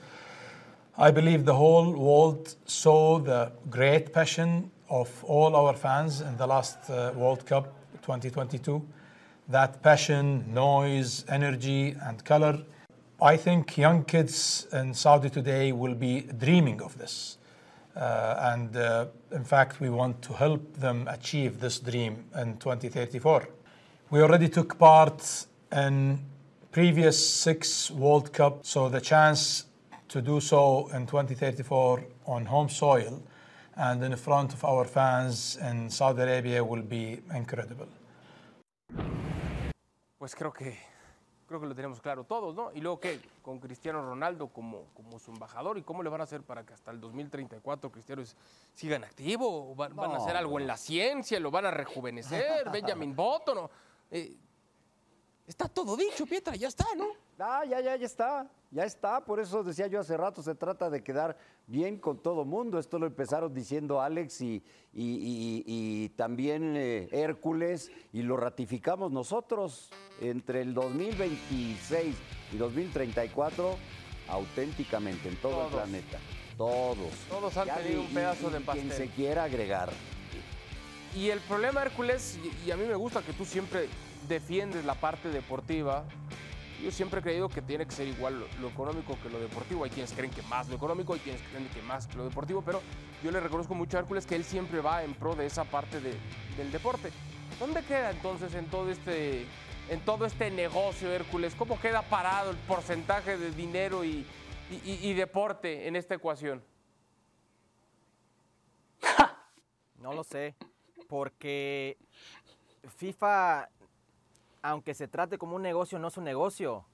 I believe the whole world saw the great passion of all our fans in the last uh, World Cup 2022. that passion, noise, energy, and color. I think young kids in Saudi today will be dreaming of this. Uh, and uh, in fact, we want to help them achieve this dream in 2034. We already took part in previous six World Cup, so the chance to do so in 2034 on home soil and in front of our fans in Saudi Arabia will be incredible. Pues creo que creo que lo tenemos claro todos, ¿no? Y luego qué, con Cristiano Ronaldo como, como su embajador y cómo le van a hacer para que hasta el 2034 Cristiano sigan activo, van, van a hacer algo en la ciencia, lo van a rejuvenecer, Benjamin Button, ¿no? Eh, está todo dicho, Pietra, ya está, ¿no? Ah, ya, ya, ya está. Ya está. Por eso decía yo hace rato, se trata de quedar bien con todo mundo. Esto lo empezaron diciendo Alex y, y- y- y también eh, Hércules y lo ratificamos nosotros. Entre el 2026 y 2034, auténticamente en todo Todos. el planeta. Todos. Todos han Ya tenido un pedazo y- de y Quien pastel. se quiera agregar. Y el problema, Hércules, y, y a mí me gusta que tú siempre defiendes la parte deportiva. Yo siempre he creído que tiene que ser igual lo, lo económico que lo deportivo. Hay quienes creen que más lo económico, hay quienes creen que más lo deportivo, pero yo le reconozco mucho a Hércules que él siempre va en pro de esa parte de- del deporte. ¿Dónde queda entonces en todo este en todo este negocio, Hércules? ¿Cómo queda parado el porcentaje de dinero y- y- y deporte en esta ecuación? No lo sé, porque FIFA, aunque se trate como un negocio, no es un negocio.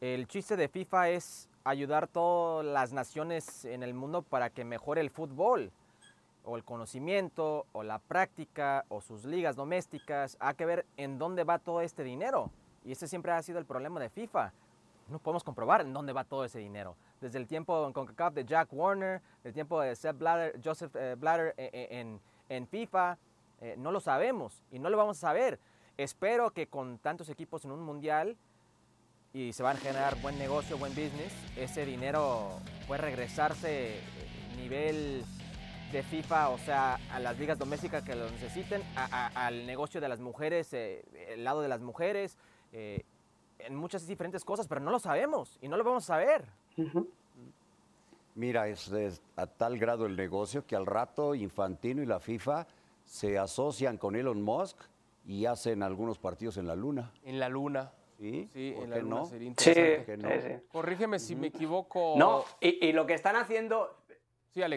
El chiste de FIFA es ayudar a todas las naciones en el mundo para que mejore el fútbol, o el conocimiento, o la práctica, o sus ligas domésticas. Hay que ver en dónde va todo este dinero. Y ese siempre ha sido el problema de FIFA. No podemos comprobar en dónde va todo ese dinero. Desde el tiempo en CONCACAF de Jack Warner, del tiempo de Sepp Blatter, Joseph eh, Blatter eh, eh, en, FIFA, no lo sabemos y no lo vamos a saber. Espero que con tantos equipos en un mundial y se van a generar buen negocio, buen business, ese dinero puede regresarse eh, nivel de FIFA, o sea, a las ligas domésticas que lo necesiten, a- a- al negocio de las mujeres, eh, el lado de las mujeres, eh, en muchas diferentes cosas, pero no lo sabemos y no lo vamos a saber. Mira, es, es a tal grado el negocio que al rato Infantino y la FIFA se asocian con Elon Musk y hacen algunos partidos en la Luna. En la luna. ¿Sí? Sí, ¿Por en la qué luna no? sería Sí, interesante. que no. sí, sí. Corrígeme si me equivoco. No, y, y lo que están haciendo,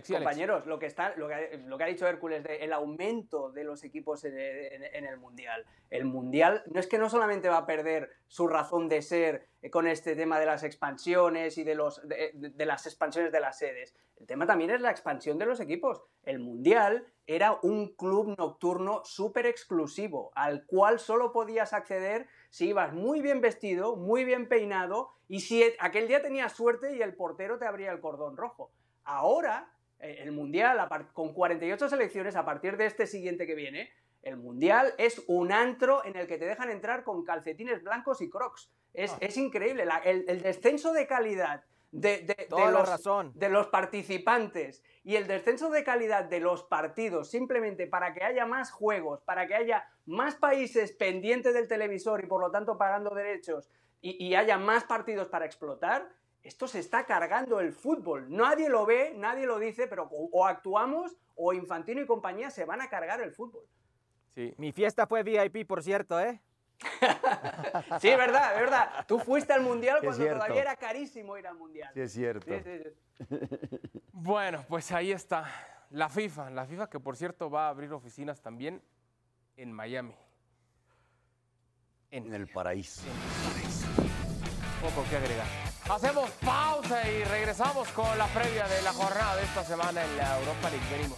Sí, compañeros, lo que está, lo que, ha- lo que ha dicho Hércules de el aumento de los equipos en, el mundial. El mundial no es que no solamente va a perder su razón de ser eh, con este tema de las expansiones y de los de, de- de las expansiones de las sedes. El tema también es la expansión de los equipos. El mundial era un club nocturno súper exclusivo al cual solo podías acceder si ibas muy bien vestido, muy bien peinado y si aquel día tenías suerte y el portero te abría el cordón rojo. Ahora, eh, el Mundial, con 48 selecciones, a partir de este siguiente que viene, el Mundial es un antro en el que te dejan entrar con calcetines blancos y crocs. Es, Ah. es increíble. La- el, el descenso de calidad de, de- los, razón. de los participantes y el descenso de calidad de los partidos, simplemente para que haya más juegos, para que haya más países pendientes del televisor y por lo tanto pagando derechos y, y haya más partidos para explotar, esto se está cargando el fútbol. Nadie lo ve, nadie lo dice, pero o, o actuamos o Infantino y compañía se van a cargar el fútbol. Sí. Mi fiesta fue VIP, por cierto, ¿eh? Sí, es verdad, es verdad. Tú fuiste al Mundial cuando cierto. todavía era carísimo ir al Mundial. Sí, es cierto. Sí, sí, sí. Bueno, pues ahí está. La FIFA. La FIFA que, por cierto, va a abrir oficinas también en Miami. En el paraíso. Poco que agregar. Hacemos pausa y regresamos con la previa de la jornada de esta semana en la Europa League. Venimos.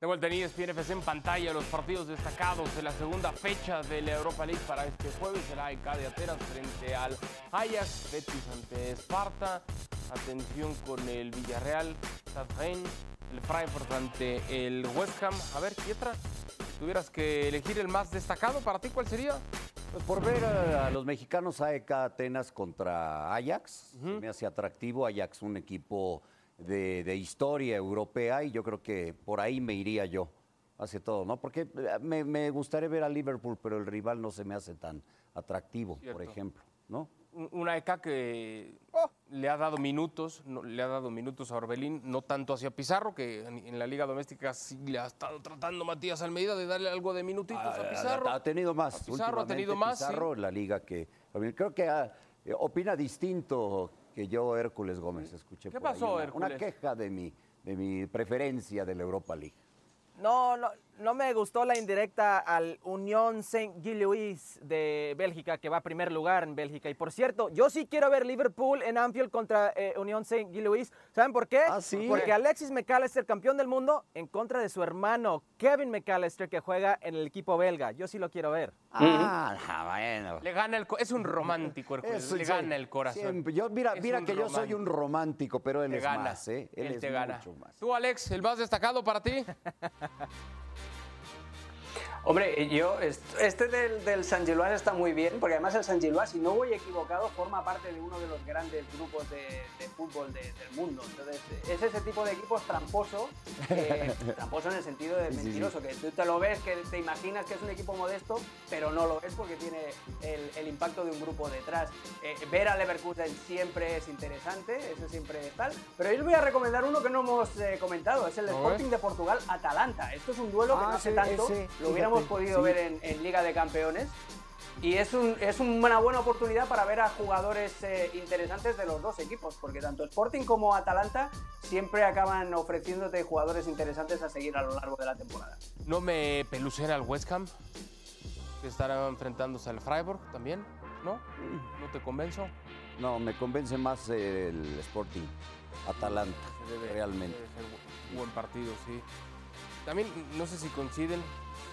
De vuelta en ESPN FC en pantalla los partidos destacados de la segunda fecha de la Europa League para este jueves. Será EK de Atenas frente al Ajax, Betis ante Esparta. Atención con el Villarreal, Stadheim, el Freiburg ante el West Ham. A ver, Pietra, si tuvieras que elegir el más destacado para ti, ¿cuál sería? Pues por ver a, a los mexicanos AEK Atenas contra Ajax, se me hace atractivo. Ajax, un equipo de, de historia europea y yo creo que por ahí me iría yo. Hace todo, ¿no? Porque eh, me, me gustaría ver a Liverpool, pero el rival no se me hace tan atractivo, Cierto. por ejemplo, ¿no? Un- Una ECA que le ha dado minutos, no- le ha dado minutos a Orbelín, no tanto hacia Pizarro, que en, en la Liga Doméstica sí le ha estado tratando Matías Almeida de darle algo de minutitos a Ah, Pizarro. Ha tenido más. A Pizarro ha tenido más. Pizarro en la liga que. Creo que eh, opina distinto que yo, Hércules Gómez. Escuché ¿Qué por pasó, una, una Hércules? queja de mi, de mi preferencia de la Europa League. No, no, no me gustó la indirecta al Unión Saint-Gilloise de Bélgica, que va a primer lugar en Bélgica. Y por cierto, yo sí quiero ver Liverpool en Anfield contra eh, Unión Saint-Gilloise. ¿Saben por qué? Ah, ¿sí? Porque Alexis McAllister, campeón del mundo, en contra de su hermano Kevin McAllister, que juega en el equipo belga. Yo sí lo quiero ver. Ah, bueno. Le gana el es un romántico Hércules, Eso, le gana el corazón. siempre. Yo, mira, Es mira que yo soy un romántico. pero él Te es gana, más, ¿eh? Él, él es te gana. mucho más. Tú, Alex, el más destacado para ti. Hombre, yo, est- este del, del San Gilois está muy bien, porque además el San Gilois, si no voy equivocado, forma parte de uno de los grandes grupos de, de fútbol de- del mundo. Entonces, es ese tipo de equipos tramposo, eh, tramposo en el sentido de mentiroso, que tú te lo ves, que te imaginas que es un equipo modesto, pero no lo es porque tiene el, el impacto de un grupo detrás. Eh, ver a Leverkusen siempre es interesante, eso siempre es tal. Pero yo les voy a recomendar uno que no hemos eh, una es el. Sporting de Portugal Atalanta. Esto es un duelo que Ah, no hace sí, tanto, lo hubiéramos fíjate, podido sí. ver en, en Liga de Campeones. Y es, un- es una buena oportunidad para ver a jugadores eh, interesantes de los dos equipos, porque tanto Sporting como Atalanta siempre acaban ofreciéndote jugadores interesantes a seguir a lo largo de la temporada. No me pelucen al West Ham, que estará enfrentándose al Freiburg también, ¿no? ¿No te convenzo? No, me convence más el Sporting, Atalanta, debe- realmente. debe ser bu- buen partido, sí. También no sé si coinciden,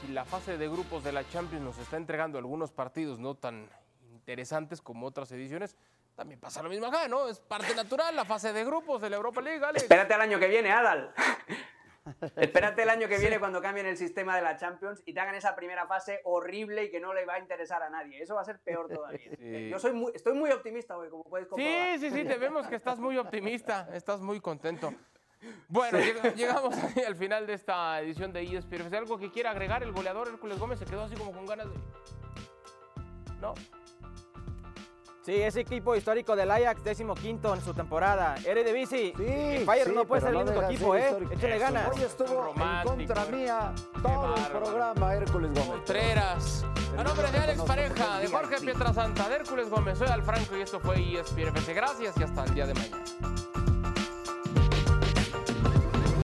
si la fase de grupos de la Champions nos está entregando algunos partidos no tan interesantes como otras ediciones, también pasa lo mismo acá, ¿no? Es parte natural la fase de grupos de la Europa League, Alex. Espérate al año que viene, Adal. Espérate el año que viene cuando cambien el sistema de la Champions y te hagan esa primera fase horrible y que no le va a interesar a nadie. Eso va a ser peor todavía. Sí. Yo soy muy, estoy muy optimista hoy, como puedes comprobar. Sí, sí, sí, te vemos que estás muy optimista, estás muy contento. Bueno, llega- llegamos al final de esta edición de ESPN. ¿Es algo que quiera agregar el goleador Hércules Gómez? Se quedó así como con ganas de... ¿No? Sí, ese equipo histórico del Ajax, décimo quinto en su temporada. Eredivisie. Sí, Fire sí, no puede ser el único equipo, ¿eh? histórico. Échale ganas. Hoy estuvo en contra mía todo el programa Hércules Gómez. Contreras. A nombre de Alex Pareja, de Jorge Pietrasanta, de Hércules Gómez, soy Al Franco y esto fue ESPN. Gracias y hasta el día de mañana.